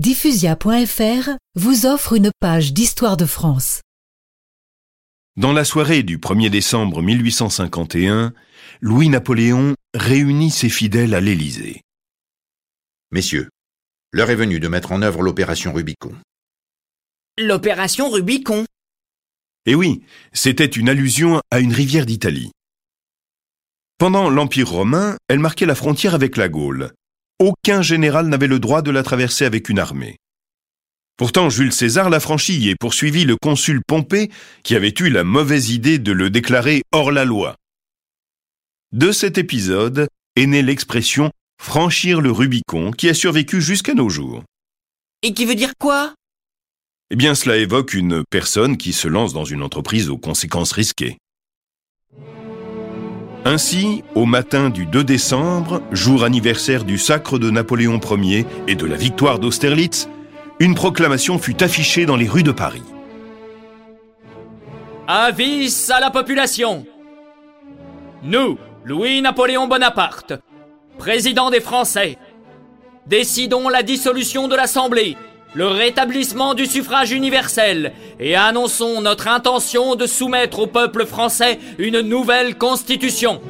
Diffusia.fr vous offre une page d'histoire de France. Dans la soirée du 1er décembre 1851, Louis-Napoléon réunit ses fidèles à l'Élysée. Messieurs, l'heure est venue de mettre en œuvre l'opération Rubicon. L'opération Rubicon Et oui, c'était une allusion à une rivière d'Italie. Pendant l'Empire romain, elle marquait la frontière avec la Gaule. Aucun général n'avait le droit de la traverser avec une armée. Pourtant, Jules César l'a franchie et poursuivit le consul Pompée, qui avait eu la mauvaise idée de le déclarer hors la loi. De cet épisode est née l'expression franchir le Rubicon, qui a survécu jusqu'à nos jours. Et qui veut dire quoi? Eh bien, cela évoque une personne qui se lance dans une entreprise aux conséquences risquées. Ainsi, au matin du 2 décembre, jour anniversaire du sacre de Napoléon Ier et de la victoire d'Austerlitz, une proclamation fut affichée dans les rues de Paris. Avis à la population. Nous, Louis-Napoléon Bonaparte, président des Français, décidons la dissolution de l'Assemblée, le rétablissement du suffrage universel et annonçons notre intention de soumettre au peuple français une nouvelle constitution.